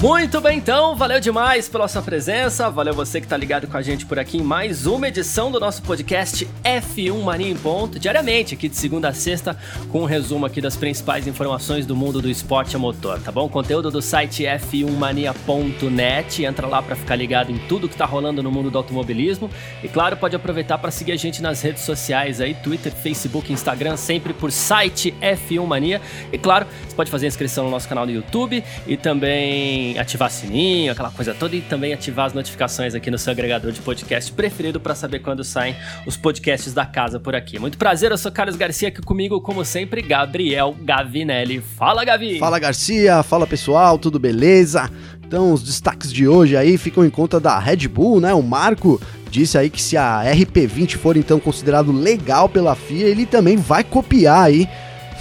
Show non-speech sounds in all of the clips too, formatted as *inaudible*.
Muito bem, então, valeu demais pela sua presença, valeu você que tá ligado com a gente por aqui em mais uma edição do nosso podcast F1 Mania em Ponto, diariamente, aqui de segunda a sexta, com um resumo aqui das principais informações do mundo do esporte a motor, tá bom? Conteúdo do site f1mania.net, entra lá para ficar ligado em tudo que tá rolando no mundo do automobilismo e, claro, pode aproveitar para seguir a gente nas redes sociais aí, Twitter, Facebook, Instagram, sempre por site F1 Mania e, claro, você pode fazer inscrição no nosso canal no YouTube e também ativar sininho, aquela coisa toda, e também ativar as notificações aqui no seu agregador de podcast preferido para saber quando saem os podcasts da casa por aqui. Muito prazer, eu sou Carlos Garcia, aqui comigo, como sempre, Gabriel Gavinelli. Fala, Gavi! Fala, Garcia! Fala, pessoal, tudo beleza? Então, os destaques de hoje aí ficam em conta da Red Bull, né? O Marco disse aí que se a RP20 for então considerado legal pela FIA, ele também vai copiar aí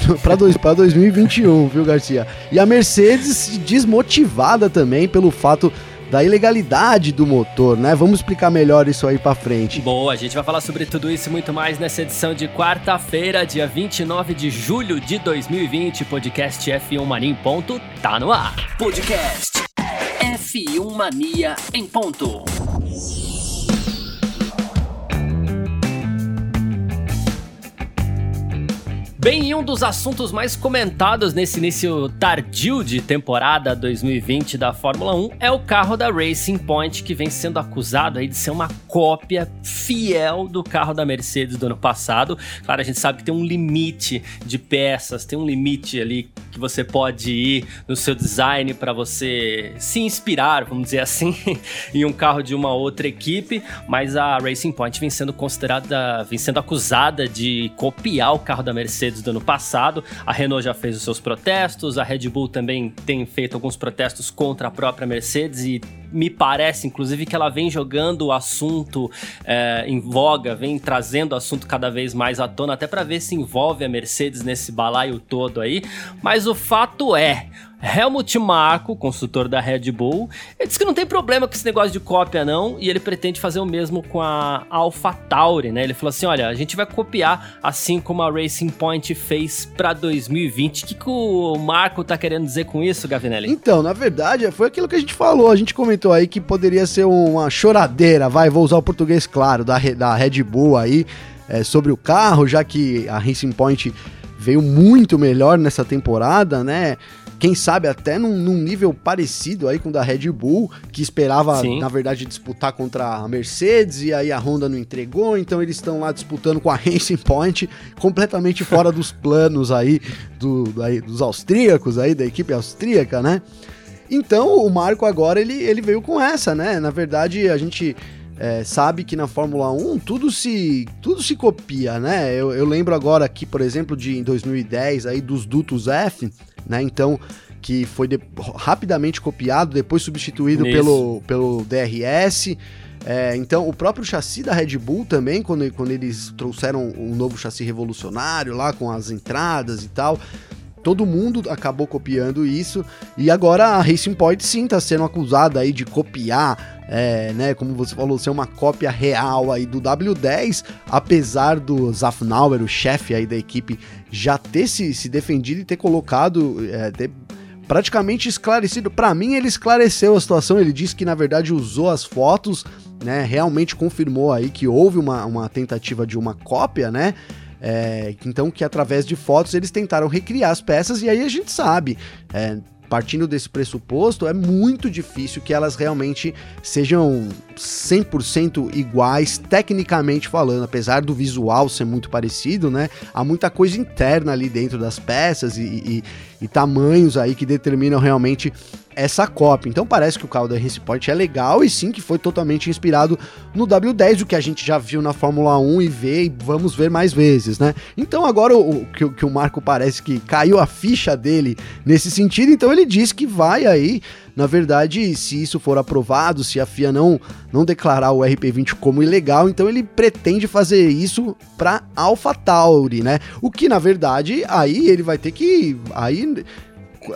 *laughs* para 2021, viu, Garcia? E a Mercedes desmotivada também pelo fato da ilegalidade do motor, né? Vamos explicar melhor isso aí para frente. Boa, a gente vai falar sobre tudo isso e muito mais nessa edição de quarta-feira, dia 29 de julho de 2020. Podcast F1 Mania em ponto tá no ar. Podcast F1 Mania em ponto. Bem, e um dos assuntos mais comentados nesse início tardio de temporada 2020 da Fórmula 1 é o carro da Racing Point, que vem sendo acusado aí de ser uma cópia fiel do carro da Mercedes do ano passado. Claro, a gente sabe que tem um limite de peças, tem um limite ali que você pode ir no seu design para você se inspirar, vamos dizer assim, *laughs* em um carro de uma outra equipe, mas a Racing Point vem sendo considerada, vem sendo acusada de copiar o carro da Mercedes do ano passado. A Renault já fez os seus protestos, a Red Bull também tem feito alguns protestos contra a própria Mercedes e me parece, inclusive, que ela vem jogando o assunto é, em voga, vem trazendo o assunto cada vez mais à tona, até para ver se envolve a Mercedes nesse balaio todo aí. Mas o fato é, Helmut Marko, consultor da Red Bull, ele disse que não tem problema com esse negócio de cópia não, e ele pretende fazer o mesmo com a AlphaTauri, né? Ele falou assim, olha, a gente vai copiar assim como a Racing Point fez para 2020. O que, que o Marco tá querendo dizer com isso, Gavinelli? Então, na verdade, foi aquilo que a gente falou, a gente comentou aí que poderia ser uma choradeira, vai, vou usar o português claro, da, da Red Bull aí, é, sobre o carro, já que a Racing Point veio muito melhor nessa temporada, né? quem sabe até num, num, nível parecido aí com o da Red Bull, que esperava, Sim. na verdade, disputar contra a Mercedes, e aí a Honda não entregou, então eles estão lá disputando com a *laughs* Racing Point, completamente fora dos planos aí, do, aí dos austríacos aí, da equipe austríaca, né? Então o Marco agora ele, ele veio com essa, né? Na verdade, a gente é, sabe que na Fórmula 1 tudo se, tudo se copia, né? Eu, eu lembro agora aqui, por exemplo, de em 2010 aí dos dutos F, né? Então, que foi de, rapidamente copiado, depois substituído pelo, pelo DRS. É, então, o próprio chassi da Red Bull também, quando, quando eles trouxeram um novo chassi revolucionário lá com as entradas e tal, todo mundo acabou copiando isso. E agora a Racing Point sim está sendo acusada aí de copiar, é, né? Como você falou, ser uma cópia real aí do W10, apesar do Zafnauer, o chefe aí da equipe, já ter se, se defendido e ter colocado. É, ter praticamente esclarecido. Para mim, ele esclareceu a situação. Ele disse que na verdade usou as fotos, né? Realmente confirmou aí que houve uma, uma tentativa de uma cópia, né? É, então, que através de fotos eles tentaram recriar as peças, e aí a gente sabe. É, partindo desse pressuposto, é muito difícil que elas realmente sejam 100% iguais, tecnicamente falando, apesar do visual ser muito parecido, né? Há muita coisa interna ali dentro das peças e, e, e tamanhos aí que determinam realmente essa cópia. Então parece que o carro da Race Point é legal e sim que foi totalmente inspirado no W10, o que a gente já viu na Fórmula 1 e vê e vamos ver mais vezes, né? Então agora o, que, que o Marco parece que caiu a ficha dele nesse sentido, então ele diz que vai aí na verdade, se isso for aprovado, se a FIA não, não declarar o RP20 como ilegal, então ele pretende fazer isso para AlphaTauri, né? O que na verdade aí ele vai ter que aí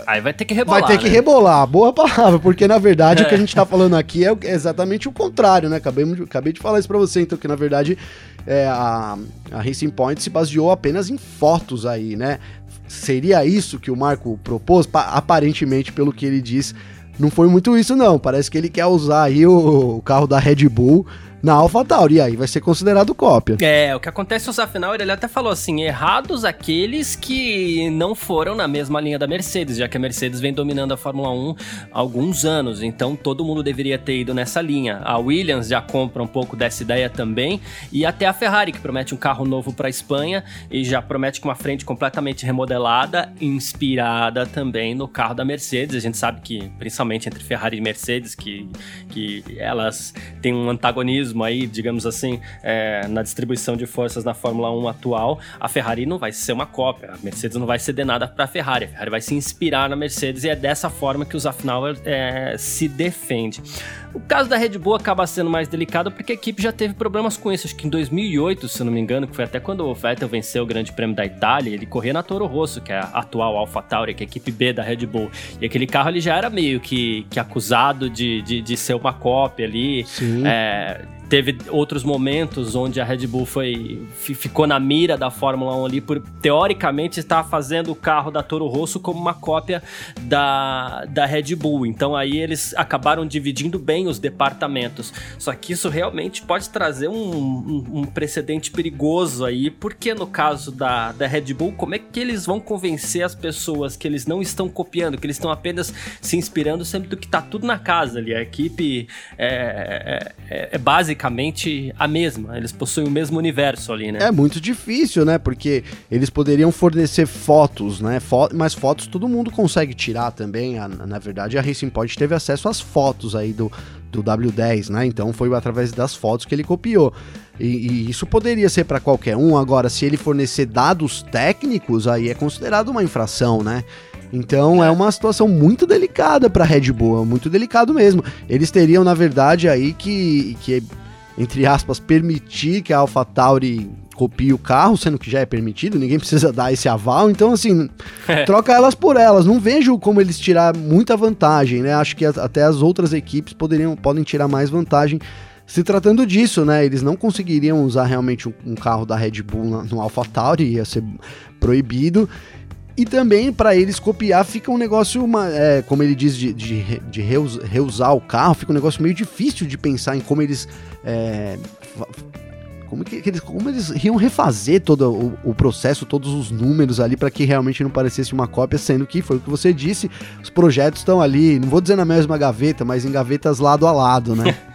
Aí vai ter que rebolar. Vai ter que né? rebolar, boa palavra, porque na verdade é. o que a *laughs* gente tá falando aqui é exatamente o contrário, né? Acabei, acabei de falar isso pra você, então que na verdade é, a, a Racing Point se baseou apenas em fotos aí, né? Seria isso que o Marco propôs? Pa aparentemente, pelo que ele diz, não foi muito isso não. Parece que ele quer usar aí o, o carro da Red Bull na AlphaTauri, e aí vai ser considerado cópia. É, o que acontece no afinal, ele até falou assim, errados aqueles que não foram na mesma linha da Mercedes, já que a Mercedes vem dominando a Fórmula 1 há alguns anos, então todo mundo deveria ter ido nessa linha. A Williams já compra um pouco dessa ideia também, e até a Ferrari, que promete um carro novo para a Espanha, e já promete com uma frente completamente remodelada, inspirada também no carro da Mercedes. A gente sabe que, principalmente entre Ferrari e Mercedes, que, que elas têm um antagonismo aí, digamos assim, é, na distribuição de forças na Fórmula 1 atual, a Ferrari não vai ser uma cópia, a Mercedes não vai ceder nada para a Ferrari, a Ferrari vai se inspirar na Mercedes e é dessa forma que o Zafnauer é, se defende. O caso da Red Bull acaba sendo mais delicado porque a equipe já teve problemas com isso. Acho que em 2008, se não me engano, que foi até quando o Vettel venceu o Grande Prêmio da Itália, ele corria na Toro Rosso, que é a atual AlphaTauri, que é a equipe B da Red Bull. E aquele carro ele já era meio que, que acusado de, de, de ser uma cópia ali. Sim. É, teve outros momentos onde a Red Bull foi ficou na mira da Fórmula 1 ali por teoricamente estar fazendo o carro da Toro Rosso como uma cópia da, da Red Bull. Então aí eles acabaram dividindo bem os departamentos. Só que isso realmente pode trazer um, um, um precedente perigoso aí, porque no caso da, da Red Bull, como é que eles vão convencer as pessoas que eles não estão copiando, que eles estão apenas se inspirando, sempre que tá tudo na casa ali. A equipe é, é, é, é básica basicamente a mesma. Eles possuem o mesmo universo ali, né? É muito difícil, né? Porque eles poderiam fornecer fotos, né? Fo mas fotos todo mundo consegue tirar também. A, na verdade, a Racing Point teve acesso às fotos aí do, do W10, né? Então foi através das fotos que ele copiou. E, e isso poderia ser para qualquer um. Agora, se ele fornecer dados técnicos, aí é considerado uma infração, né? Então é uma situação muito delicada para Red Bull, muito delicado mesmo. Eles teriam, na verdade, aí que, que entre aspas, permitir que a AlphaTauri copie o carro, sendo que já é permitido, ninguém precisa *laughs* dar esse aval, então assim, é. troca elas por elas. Não vejo como eles tirar muita vantagem, né? Acho que até as outras equipes poderiam podem tirar mais vantagem se tratando disso, né? Eles não conseguiriam usar realmente um, um carro da Red Bull no AlphaTauri, ia ser proibido. E também para eles copiar fica um negócio, uma, é, como ele diz, de, de, de reusar o carro, fica um negócio meio difícil de pensar em como eles. É, como, que, eles, como eles iam refazer todo o, o processo, todos os números ali para que realmente não parecesse uma cópia, sendo que foi o que você disse, os projetos estão ali, não vou dizer na mesma gaveta, mas em gavetas lado a lado, né? *laughs*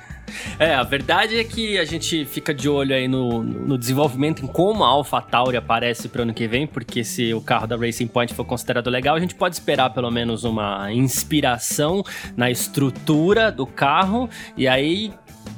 É, a verdade é que a gente fica de olho aí no, no desenvolvimento, em como a AlphaTauri aparece para o ano que vem, porque se o carro da Racing Point for considerado legal, a gente pode esperar pelo menos uma inspiração na estrutura do carro, e aí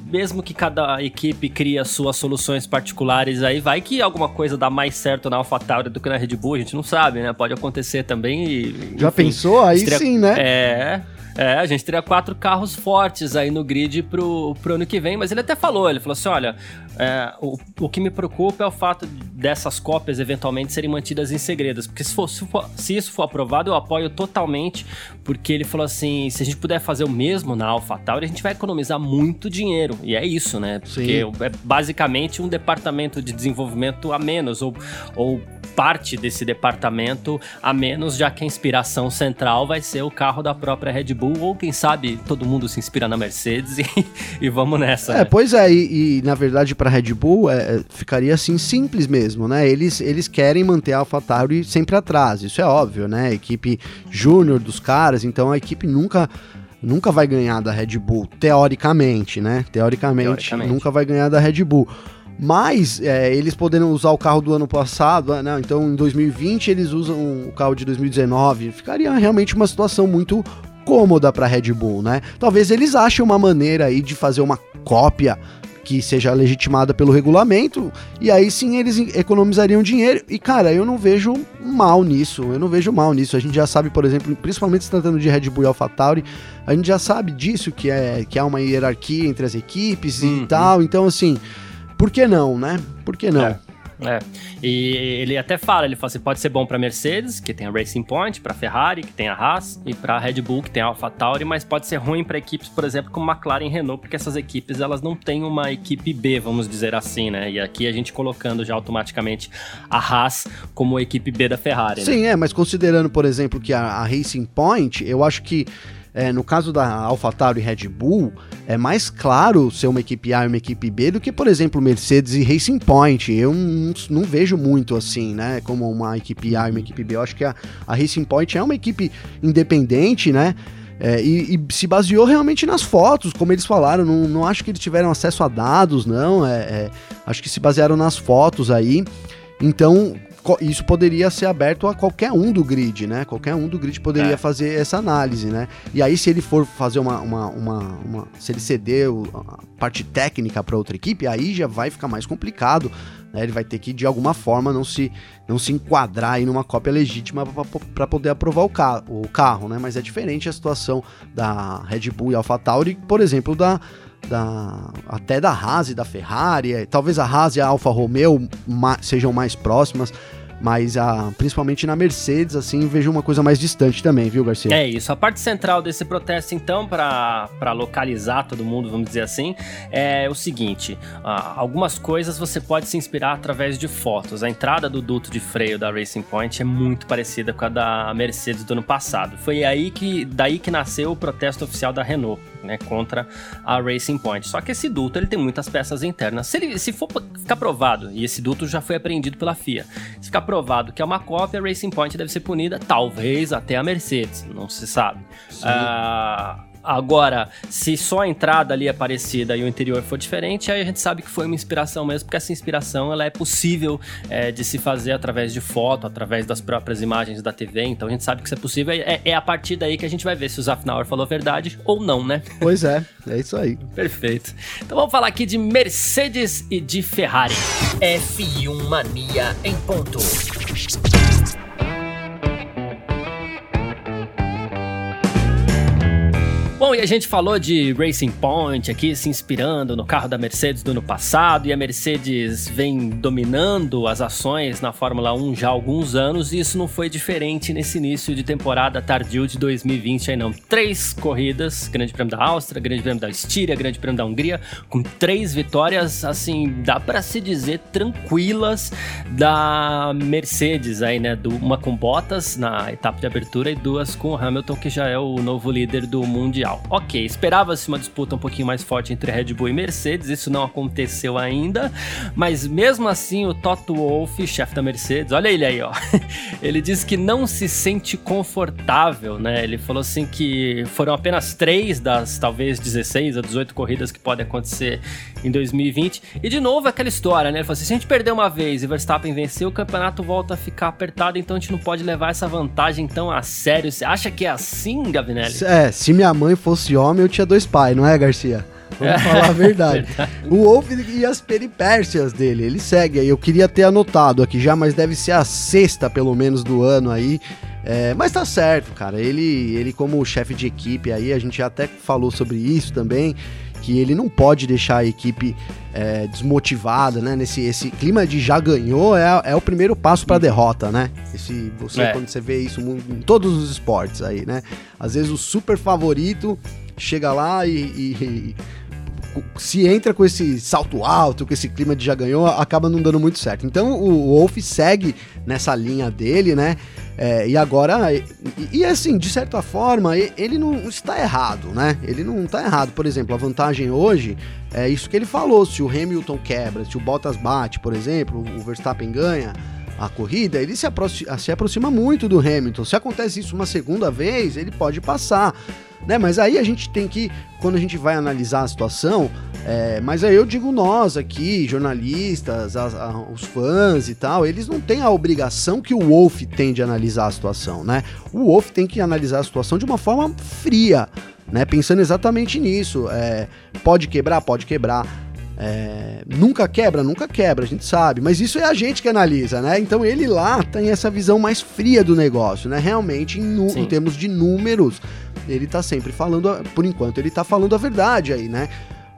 mesmo que cada equipe cria suas soluções particulares aí, vai que alguma coisa dá mais certo na AlphaTauri do que na Red Bull, a gente não sabe, né? Pode acontecer também e, Já pensou? Aí sim, né? É, é, a gente teria quatro carros fortes aí no grid pro, pro ano que vem, mas ele até falou, ele falou assim, olha, é, o, o que me preocupa é o fato dessas cópias eventualmente serem mantidas em segredo, porque se, for, se, for, se, isso for aprovado, eu apoio totalmente, porque ele falou assim, se a gente puder fazer o mesmo na AlphaTauri, a gente vai economizar muito dinheiro, e é isso, né? Porque Sim. é basicamente um departamento de desenvolvimento a menos, ou, ou parte desse departamento a menos, já que a inspiração central vai ser o carro da própria Red Bull, ou quem sabe todo mundo se inspira na Mercedes e, *laughs* e vamos nessa. É, né? pois é, e, e, na verdade para Red Bull é, é, ficaria assim simples mesmo, né? Eles, eles querem manter a AlphaTauri sempre atrás, isso é óbvio, né? equipe júnior dos caras, então a equipe nunca nunca vai ganhar da Red Bull, teoricamente, né? Teoricamente, teoricamente. nunca vai ganhar da Red Bull. Mas é, eles podendo usar o carro do ano passado, né? então em 2020 eles usam o carro de 2019, ficaria realmente uma situação muito cômoda para Red Bull, né? Talvez eles achem uma maneira aí de fazer uma cópia que seja legitimada pelo regulamento, e aí sim eles economizariam dinheiro. E cara, eu não vejo mal nisso, eu não vejo mal nisso. A gente já sabe, por exemplo, principalmente se tratando de Red Bull e AlphaTauri, a gente já sabe disso, que é que há uma hierarquia entre as equipes uhum. e tal. Então, assim, por que não, né? Por que não? É. É. E ele até fala, ele fala assim, pode ser bom para Mercedes, que tem a Racing Point, para Ferrari, que tem a Haas, e para Red Bull, que tem a AlphaTauri, mas pode ser ruim para equipes, por exemplo, como McLaren e Renault, porque essas equipes elas não têm uma equipe B, vamos dizer assim, né? E aqui a gente colocando já automaticamente a Haas como equipe B da Ferrari. Né? Sim, né? é, mas considerando, por exemplo, que a, a Racing Point, eu acho que é, no caso da AlphaTauri e Red Bull, é mais claro ser uma equipe A e uma equipe B do que, por exemplo, Mercedes e Racing Point. Eu não, não vejo muito assim, né? Como uma equipe A e uma equipe B. Eu acho que a, a Racing Point é uma equipe independente, né? É, e, e, se baseou realmente nas fotos, como eles falaram. Não, não acho que eles tiveram acesso a dados, não. É, é, acho que se basearam nas fotos aí. Então, isso poderia ser aberto a qualquer um do grid, né? Qualquer um do grid poderia é. fazer essa análise, né? E aí, se ele for fazer uma. uma, uma, uma se ele ceder a parte técnica para outra equipe, aí já vai ficar mais complicado. Né? Ele vai ter que, de alguma forma, não se, não se enquadrar aí numa cópia legítima para poder aprovar o, ca o carro, né? Mas é diferente a situação da Red Bull e AlphaTauri, por exemplo, da da até da Haas e da Ferrari, talvez a Haas e a Alfa Romeo ma, sejam mais próximas, mas a, principalmente na Mercedes, assim, vejo uma coisa mais distante também, viu, Garcia? É isso. A parte central desse protesto, então, para localizar todo mundo, vamos dizer assim, é o seguinte: uh, algumas coisas você pode se inspirar através de fotos. A entrada do duto de freio da Racing Point é muito parecida com a da Mercedes do ano passado. Foi aí que daí que nasceu o protesto oficial da Renault né, contra a Racing Point. Só que esse duto ele tem muitas peças internas. Se, ele, se for ficar provado, e esse duto já foi apreendido pela FIA, se ficar provado que é uma cópia, a Racing Point deve ser punida, talvez até a Mercedes, não se sabe. Uh, Agora, se só a entrada ali é parecida e o interior for diferente, aí a gente sabe que foi uma inspiração mesmo, porque essa inspiração ela é possível é, de se fazer através de foto, através das próprias imagens da TV. Então a gente sabe que isso é possível. É, é a partir daí que a gente vai ver se o Zafnauer falou a verdade ou não, né? Pois é, é isso aí. Perfeito. Então vamos falar aqui de Mercedes e de Ferrari. F1 Mania em ponto. Bom, e a gente falou de Racing Point aqui, se inspirando no carro da Mercedes do ano passado, e a Mercedes vem dominando as ações na Fórmula 1 já há alguns anos, e isso não foi diferente nesse início de temporada tardio de 2020 aí não. Três corridas, Grande Prêmio da Áustria, Grande Prêmio da Estíria, Grande Prêmio da Hungria, com três vitórias, assim, dá para se dizer tranquilas da Mercedes aí, né? Uma com Bottas na etapa de abertura e duas com Hamilton, que já é o novo líder do Mundial. Ok, esperava-se uma disputa um pouquinho mais forte entre Red Bull e Mercedes, isso não aconteceu ainda, mas mesmo assim o Toto Wolff, chefe da Mercedes, olha ele aí, ó, *laughs* ele disse que não se sente confortável, né? Ele falou assim que foram apenas três das talvez 16 a 18 corridas que podem acontecer em 2020. E de novo aquela história, né? Ele falou assim: se a gente perder uma vez e Verstappen vencer, o campeonato volta a ficar apertado, então a gente não pode levar essa vantagem tão a sério. Você acha que é assim, Gavinelli? É, se minha mãe fosse homem, eu tinha dois pais, não é, Garcia? Vamos é, falar a verdade. *laughs* verdade. O Wolf e as peripécias dele, ele segue aí. Eu queria ter anotado aqui já, mas deve ser a sexta, pelo menos, do ano aí. É, mas tá certo, cara. Ele, ele como chefe de equipe aí, a gente já até falou sobre isso também que ele não pode deixar a equipe é, desmotivada, né? Nesse esse clima de já ganhou é, é o primeiro passo para a derrota, né? Esse, você, é. Quando você vê isso em todos os esportes aí, né? Às vezes o super favorito chega lá e, e, e se entra com esse salto alto, com esse clima de já ganhou, acaba não dando muito certo. Então o Wolf segue nessa linha dele, né? É, e agora, e, e, assim, de certa forma, ele não está errado, né? Ele não está errado. Por exemplo, a vantagem hoje é isso que ele falou: se o Hamilton quebra, se o Bottas bate, por exemplo, o Verstappen ganha a corrida, ele se aproxima, se aproxima muito do Hamilton. Se acontece isso uma segunda vez, ele pode passar né? Mas aí a gente tem que, quando a gente vai analisar a situação, é, mas aí eu digo nós aqui, jornalistas, a, a, os fãs e tal, eles não têm a obrigação que o Wolf tem de analisar a situação, né? O Wolf tem que analisar a situação de uma forma fria, né? Pensando exatamente nisso. É, pode quebrar, pode quebrar. É, nunca quebra, nunca quebra, a gente sabe, mas isso é a gente que analisa, né? Então ele lá tem essa visão mais fria do negócio, né? Realmente, em, em termos de números, ele tá sempre falando, por enquanto, ele tá falando a verdade aí, né?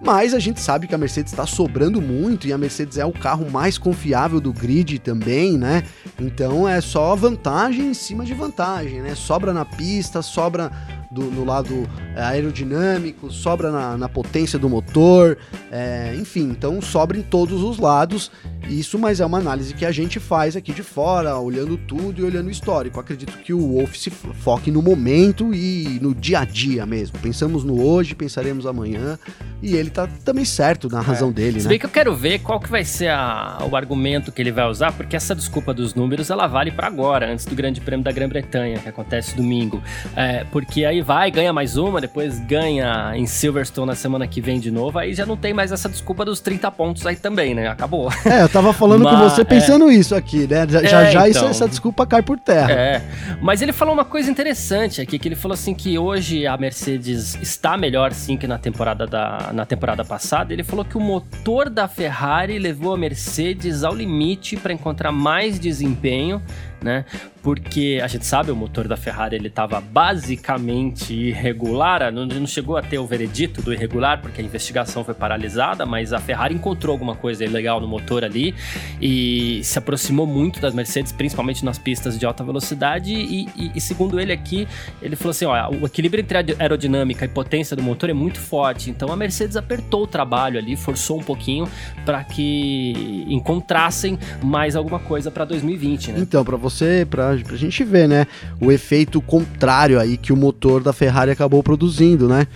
Mas a gente sabe que a Mercedes está sobrando muito e a Mercedes é o carro mais confiável do grid também, né? Então é só vantagem em cima de vantagem, né? Sobra na pista, sobra do, no lado é, aerodinâmico, sobra na, na potência do motor, é, enfim, então sobra em todos os lados. Isso, mas é uma análise que a gente faz aqui de fora, olhando tudo e olhando o histórico. Acredito que o Wolf se foque no momento e no dia a dia mesmo. Pensamos no hoje, pensaremos amanhã. E ele tá também certo na razão é. dele, Se né? bem que eu quero ver qual que vai ser a, o argumento que ele vai usar, porque essa desculpa dos números ela vale para agora, antes do Grande Prêmio da Grã-Bretanha, que acontece domingo. É, porque aí vai, ganha mais uma, depois ganha em Silverstone na semana que vem de novo, aí já não tem mais essa desculpa dos 30 pontos aí também, né? Acabou. É, eu tava falando *laughs* Mas, com você pensando é... isso aqui, né? Já é, já então, essa desculpa cai por terra. É. Mas ele falou uma coisa interessante aqui, que ele falou assim que hoje a Mercedes está melhor sim que na temporada da na temporada passada, ele falou que o motor da Ferrari levou a Mercedes ao limite para encontrar mais desempenho né? Porque a gente sabe, o motor da Ferrari ele estava basicamente irregular, não, não chegou a ter o veredito do irregular, porque a investigação foi paralisada, mas a Ferrari encontrou alguma coisa ilegal no motor ali e se aproximou muito das Mercedes, principalmente nas pistas de alta velocidade. E, e, e segundo ele aqui, ele falou assim: ó, o equilíbrio entre aerodinâmica e potência do motor é muito forte, então a Mercedes apertou o trabalho ali, forçou um pouquinho para que encontrassem mais alguma coisa para 2020, né? Então, para você você, pra gente ver, né, o efeito contrário aí que o motor da Ferrari acabou produzindo, né?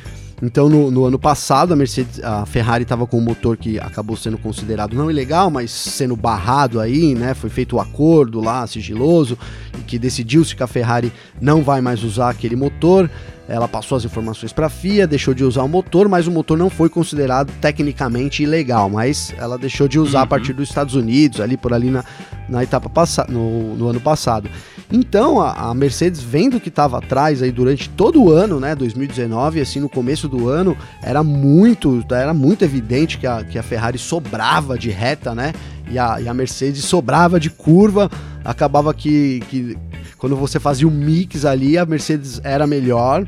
Então, no, no, ano passado, a Mercedes, a Ferrari estava com um motor que acabou sendo considerado não ilegal, mas sendo barrado aí, né? Foi feito o um acordo lá, sigiloso, e que decidiu-se que a Ferrari não vai mais usar aquele motor. Ela passou as informações para a FIA, deixou de usar o motor, mas o motor não foi considerado tecnicamente ilegal, mas ela deixou de usar uhum. a partir dos Estados Unidos, ali por ali na, na etapa passada, no, no, ano passado. Então a, a Mercedes, vendo que estava atrás aí durante todo o ano, né, 2019, assim no começo do ano, era muito, era muito evidente que a, que a Ferrari sobrava de reta, né? E a, e a Mercedes sobrava de curva, acabava que, que quando você fazia o mix ali, a Mercedes era melhor,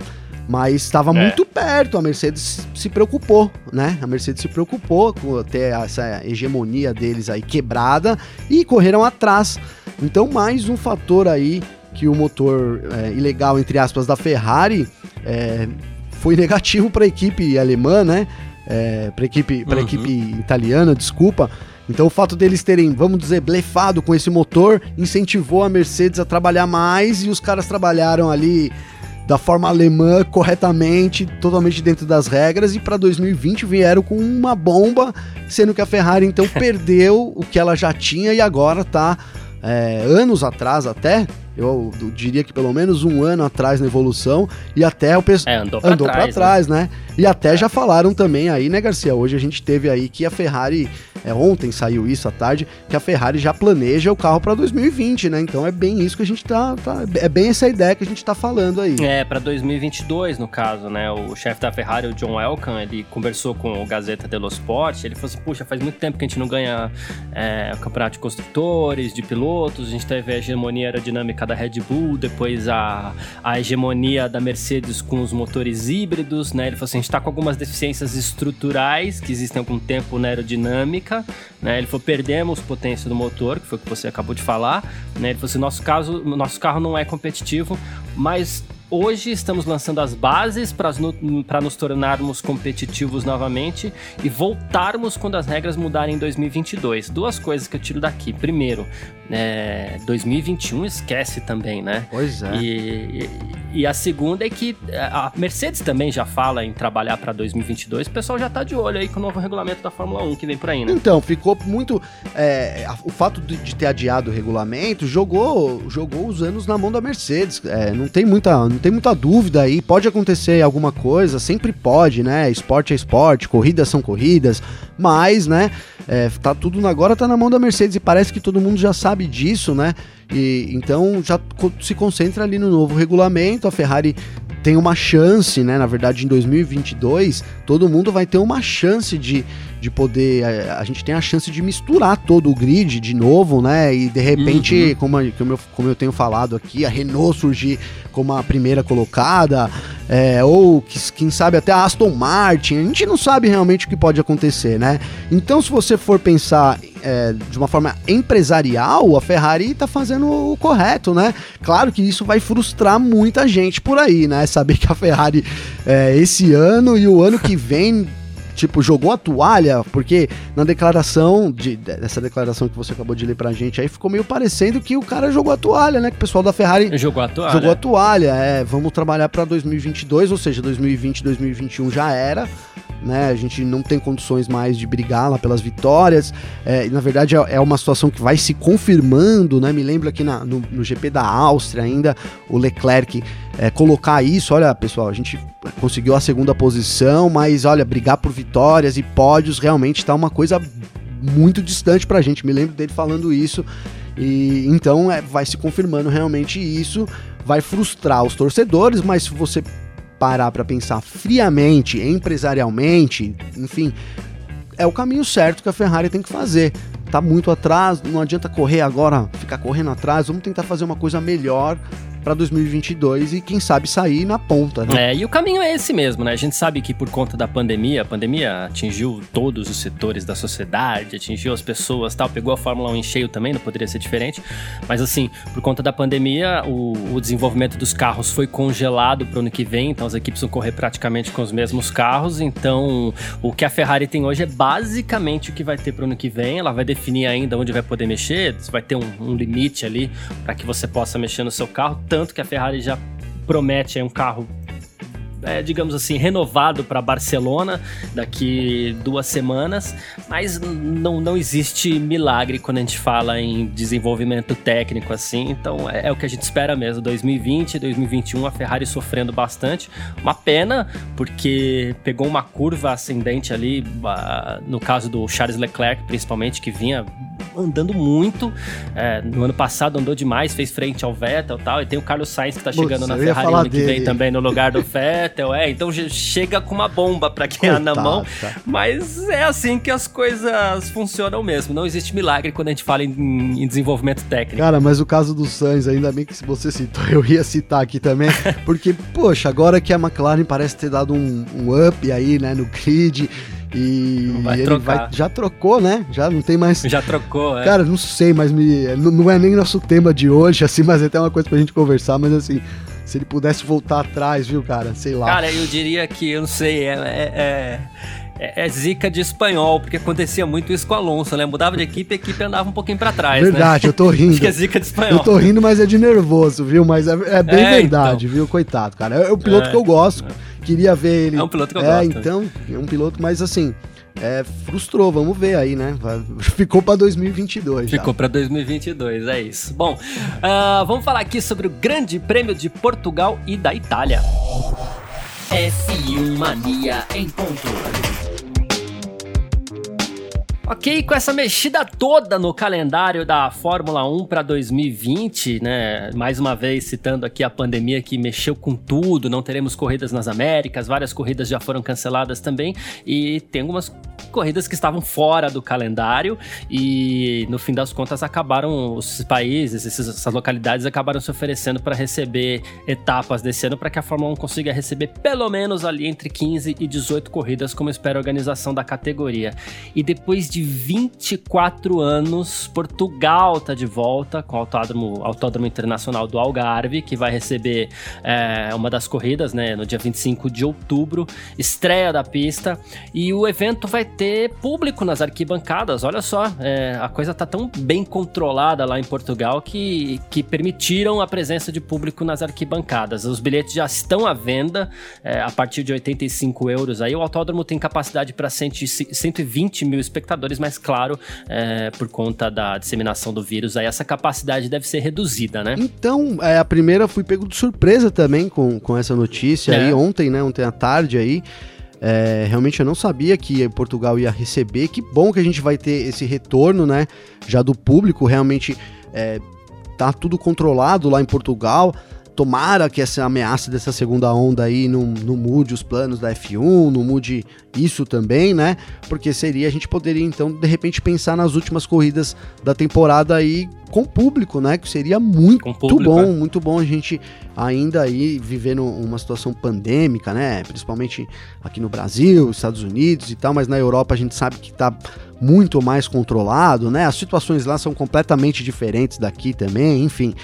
mas estava é. muito perto. A Mercedes se preocupou, né? A Mercedes se preocupou com ter essa hegemonia deles aí quebrada e correram atrás. Então, mais um fator aí que o motor é, ilegal, entre aspas, da Ferrari é, foi negativo para a equipe alemã, né? É, para equipe, uhum. equipe italiana, desculpa. Então o fato deles terem, vamos dizer, blefado com esse motor incentivou a Mercedes a trabalhar mais e os caras trabalharam ali da forma alemã corretamente, totalmente dentro das regras e para 2020 vieram com uma bomba, sendo que a Ferrari então *laughs* perdeu o que ela já tinha e agora está é, anos atrás até eu, diria que pelo menos um ano atrás na evolução, e até o pessoal é, andou pra andou trás, trás né? né? E até é. já falaram também aí, né, Garcia? Hoje a gente teve aí que a Ferrari, é, ontem saiu isso à tarde, que a Ferrari já planeja o carro para 2020, né? Então é bem isso que a gente tá, tá, É bem essa ideia que a gente tá falando aí. É, para 2022, no caso, né? O chefe da Ferrari, o John Elkann, ele conversou com o Gazeta dello Sport, ele falou assim: puxa, faz muito tempo que a gente não ganha é, o campeonato de construtores, de pilotos, a gente teve a hegemonia aerodinâmica da Red Bull, depois a, a hegemonia da Mercedes com os motores híbridos, né? Ele falou assim, a gente está com algumas deficiências estruturais que existem há algum tempo na aerodinâmica, né? Ele falou, perdemos potência do motor, que foi o que você acabou de falar, né? Ele falou assim, nosso caso, nosso carro não é competitivo, mas Hoje estamos lançando as bases para nos tornarmos competitivos novamente e voltarmos quando as regras mudarem em 2022. Duas coisas que eu tiro daqui. Primeiro, é, 2021 esquece também, né? Pois é. E, e, a segunda é que a Mercedes também já fala em trabalhar para 2022. O pessoal já está de olho aí com o novo regulamento da Fórmula 1 que vem por aí, né? Então, ficou muito. É, o fato de, de, ter adiado o regulamento jogou, jogou os anos na mão da Mercedes. É, não tem muita não tem muita dúvida aí, pode acontecer alguma coisa, sempre pode, né? Esporte é esporte, corridas são corridas, mas, né, é, tá tudo agora tá na mão da Mercedes e parece que todo mundo já sabe disso, né? E então já se concentra ali no novo regulamento, a Ferrari tem uma chance, né? Na verdade, em 2022, todo mundo vai ter uma chance de, de poder. A, é, a gente tem a chance de misturar todo o grid de novo, né? E de repente, uhum. como, como, eu, como eu tenho falado aqui, a Renault surgir como a primeira colocada, é, ou quem sabe até a Aston Martin. A gente não sabe realmente o que pode acontecer, né? Então, se você for pensar é, de uma forma empresarial, a Ferrari tá fazendo o correto, né? Claro que isso vai frustrar muita gente por aí, né? Saber que a Ferrari é, esse ano e o ano que vem tipo, jogou a toalha, porque na declaração, de, dessa declaração que você acabou de ler pra gente aí, ficou meio parecendo que o cara jogou a toalha, né? Que o pessoal da Ferrari jogou a toalha. Jogou a toalha, é, vamos trabalhar para 2022, ou seja, 2020, 2021 já era né? A gente não tem condições mais de brigar lá pelas vitórias. É, na verdade, é, é uma situação que vai se confirmando, né? Me lembro aqui na, no, no, GP da Áustria ainda, o Leclerc é, colocar isso. Olha, pessoal, a gente conseguiu a segunda posição, mas olha, brigar por vitórias e pódios realmente está uma coisa muito distante pra gente. Me lembro dele falando isso. E então é, vai se confirmando realmente isso, vai frustrar os torcedores, mas se você parar para pensar friamente, empresarialmente, enfim, é o caminho certo que a Ferrari tem que fazer. Tá muito atrás, não adianta correr agora, ficar correndo atrás, vamos tentar fazer uma coisa melhor para 2022 e quem sabe sair na ponta, né? É, e o caminho é esse mesmo, né? A gente sabe que por conta da pandemia, a pandemia atingiu todos os setores da sociedade, atingiu as pessoas, tal, pegou a Fórmula 1 em cheio também, não poderia ser diferente. Mas assim, por conta da pandemia, o, o desenvolvimento dos carros foi congelado para o ano que vem, então as equipes vão correr praticamente com os mesmos carros. Então, o que a Ferrari tem hoje é basicamente o que vai ter para o ano que vem. Ela vai definir ainda onde vai poder mexer, vai ter um, um limite ali para que você possa mexer no seu carro tanto que a Ferrari já promete um carro é, digamos assim, renovado para Barcelona daqui duas semanas, mas não, não existe milagre quando a gente fala em desenvolvimento técnico assim, então é, é, o que a gente espera mesmo. 2020, 2021 a Ferrari sofrendo bastante, uma pena porque pegou uma curva ascendente ali, no caso do Charles Leclerc principalmente, que vinha andando muito, é, no ano passado andou demais, fez frente ao Vettel e tal, e tem o Carlos Sainz que tá chegando na Ferrari ano que vem também no lugar do *laughs* Vettel, é. Então chega com uma bomba para quem é na mão. Mas é assim que as coisas funcionam mesmo. Não existe milagre quando a gente fala em, em desenvolvimento técnico. Cara, mas o caso do Sainz, ainda bem que você citou, *laughs* eu ia citar aqui também, porque, poxa, agora que a McLaren parece ter dado um, um up aí, né, no grid. E *laughs* vai ele vai, já trocou, né? Já não tem mais. Já trocou, é. Cara, não sei, mas me, não, não é nem nosso tema de hoje, *laughs* assim, mas é até uma coisa pra gente conversar, mas assim, se ele pudesse voltar atrás, viu, cara? Sei lá. Cara, eu diria que, eu não sei, é, é, é, é zica de espanhol, porque acontecia muito isso com o Alonso, né? Mudava de equipe, a equipe andava um pouquinho pra trás. Né? Verdade, né? eu tô *laughs* rindo. Acho que é zica de espanhol. Eu tô rindo, mas é de nervoso, viu? Mas é, é bem é, verdade, então. viu? Coitado, cara. É um piloto é, que eu gosto. Queria ver ele. É um piloto que eu é, gosto. É, então, é um piloto, mas assim é, frustrou, vamos ver aí, né? *laughs* Ficou para 2022. Ficou para 2022, é isso. Bom, uh, vamos falar aqui sobre o Grande Prêmio de Portugal e da Itália. F1 Mania em ponto. Ok, com essa mexida toda no calendário da Fórmula 1 para 2020, né? Mais uma vez citando aqui a pandemia que mexeu com tudo, não teremos corridas nas Américas, várias corridas já foram canceladas também e tem algumas corridas que estavam fora do calendário e no fim das contas acabaram os países, essas localidades acabaram se oferecendo para receber etapas desse ano para que a Fórmula 1 consiga receber pelo menos ali entre 15 e 18 corridas, como espera a organização da categoria. E depois de 24 anos, Portugal tá de volta com o Autódromo, Autódromo Internacional do Algarve, que vai receber é, uma das corridas, né, no dia 25 de outubro, estreia da pista, e o evento vai ter público nas arquibancadas. Olha só, é, a coisa tá tão bem controlada lá em Portugal que, que permitiram a presença de público nas arquibancadas. Os bilhetes já estão à venda é, a partir de 85 euros. Aí o autódromo tem capacidade para 120 mil espectadores, mas claro, é, por conta da disseminação do vírus, aí essa capacidade deve ser reduzida, né? Então, é, a primeira fui pego de surpresa também com, com essa notícia aí ontem, né? Ontem à tarde aí. É, realmente eu não sabia que Portugal ia receber. Que bom que a gente vai ter esse retorno, né? Já do público. Realmente é, tá tudo controlado lá em Portugal. Tomara que essa ameaça dessa segunda onda aí não, não mude os planos da F1, não mude isso também, né? Porque seria, a gente poderia então, de repente, pensar nas últimas corridas da temporada aí com público, né? Que seria muito público, bom, é. muito bom a gente ainda aí vivendo uma situação pandêmica, né? Principalmente aqui no Brasil, Estados Unidos e tal, mas na Europa a gente sabe que tá muito mais controlado, né? As situações lá são completamente diferentes daqui também, enfim.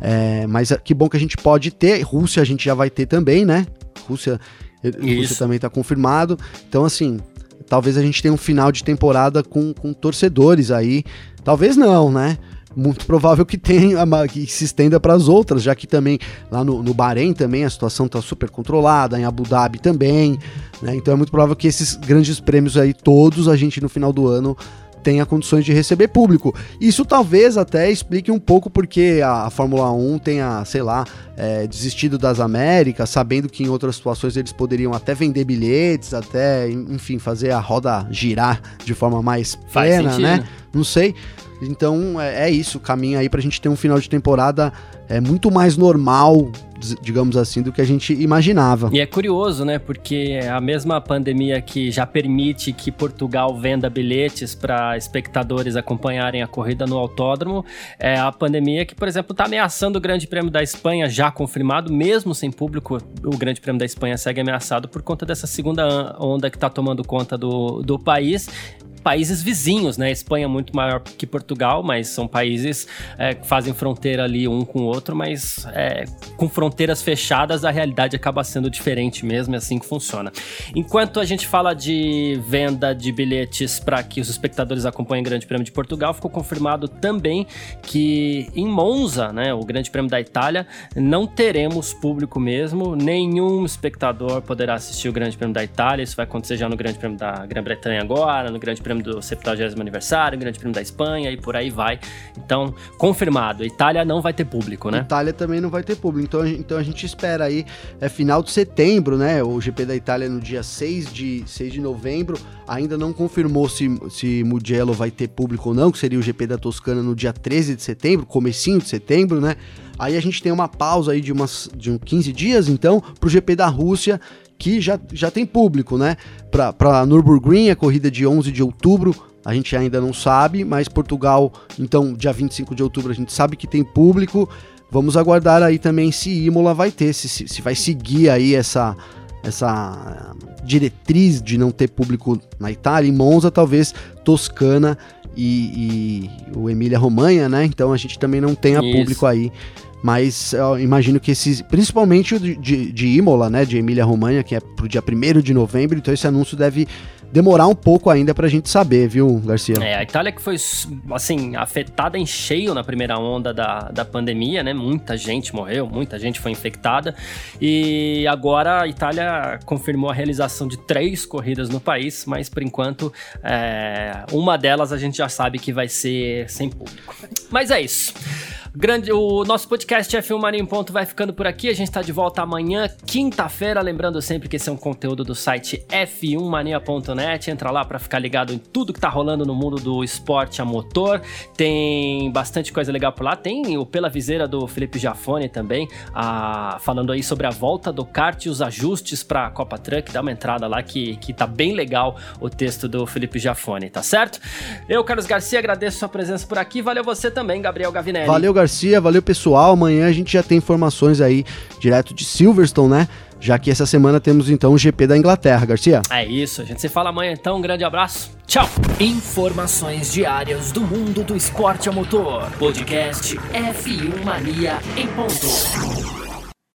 É, mas que bom que a gente pode ter. Rússia a gente já vai ter também, né? Rússia, Rússia também está confirmado. Então, assim, talvez a gente tenha um final de temporada com, com torcedores aí. Talvez não, né? muito provável que tenha *laughs* que se estenda para as outras, já que também lá no, no Bahrein também a situação está super controlada, em Abu Dhabi também, né? Então é muito provável que esses grandes prêmios aí todos a gente no final do ano tenha condições de receber público. Isso talvez até explique um pouco porque a, a Fórmula 1 tenha, sei lá, é, desistido das Américas, sabendo que em outras situações eles poderiam até vender bilhetes, até, enfim, fazer a roda girar de forma mais plena, né? Não sei. Então é, é isso, caminho aí pra gente ter um final de temporada é muito mais normal, digamos assim, do que a gente imaginava. E é curioso, né? Porque a mesma pandemia que já permite que Portugal venda bilhetes para espectadores acompanharem a corrida no autódromo, é a pandemia que, por exemplo, está ameaçando o Grande Prêmio da Espanha, já confirmado, mesmo sem público, o Grande Prêmio da Espanha segue ameaçado por conta dessa segunda onda que está tomando conta do, do país países vizinhos, né? A Espanha é muito maior que Portugal, mas são países é, que fazem fronteira ali um com o outro, mas é, com fronteiras fechadas a realidade acaba sendo diferente mesmo, é assim que funciona. Enquanto a gente fala de venda de bilhetes para que os espectadores acompanhem o Grande Prêmio de Portugal, ficou confirmado também que em Monza, né, o Grande Prêmio da Itália, não teremos público mesmo, nenhum espectador poderá assistir o Grande Prêmio da Itália, isso vai acontecer já no Grande Prêmio da Grã-Bretanha agora, no Grande Prêmio Prêmio do 70 aniversário, Grande Prêmio da Espanha e por aí vai. Então, confirmado, Itália não vai ter público, né? Itália também não vai ter público. Então, então a gente espera aí, é final de setembro, né? O GP da Itália no dia 6 de, 6 de novembro. Ainda não confirmou se, se Mugello vai ter público ou não, que seria o GP da Toscana no dia 13 de setembro, comecinho de setembro, né? Aí a gente tem uma pausa aí de, umas, de uns 15 dias, então, pro GP da Rússia, que já, já tem público, né? Para Nürburgring, a corrida de 11 de outubro, a gente ainda não sabe, mas Portugal, então, dia 25 de outubro, a gente sabe que tem público. Vamos aguardar aí também se Imola vai ter, se, se vai seguir aí essa, essa diretriz de não ter público na Itália. Em Monza, talvez Toscana e, e o Emília Romanha, né? Então a gente também não tenha Isso. público aí mas imagino que esses, principalmente o de, de Imola, né, de Emília Romagna, que é pro dia 1 de novembro, então esse anúncio deve demorar um pouco ainda pra gente saber, viu, Garcia? É, a Itália que foi, assim, afetada em cheio na primeira onda da, da pandemia, né? Muita gente morreu, muita gente foi infectada. E agora a Itália confirmou a realização de três corridas no país, mas por enquanto, é, uma delas a gente já sabe que vai ser sem público. Mas é isso. Grande, o nosso podcast F1 Mania em Ponto vai ficando por aqui. A gente está de volta amanhã, quinta-feira. Lembrando sempre que esse é um conteúdo do site f1mania.net. Entra lá para ficar ligado em tudo que tá rolando no mundo do esporte a motor. Tem bastante coisa legal por lá. Tem o Pela Viseira do Felipe Jafone também, a, falando aí sobre a volta do kart e os ajustes para a Copa Truck. Dá uma entrada lá que, que tá bem legal o texto do Felipe Jafone, tá certo? Eu, Carlos Garcia, agradeço sua presença por aqui. Valeu você também, Gabriel Gavinelli. Valeu, Garcia, valeu pessoal. Amanhã a gente já tem informações aí direto de Silverstone, né? Já que essa semana temos então o GP da Inglaterra, Garcia. É isso, a gente se fala amanhã então. Um grande abraço. Tchau. Informações diárias do mundo do esporte a motor. Podcast F1 Mania em ponto.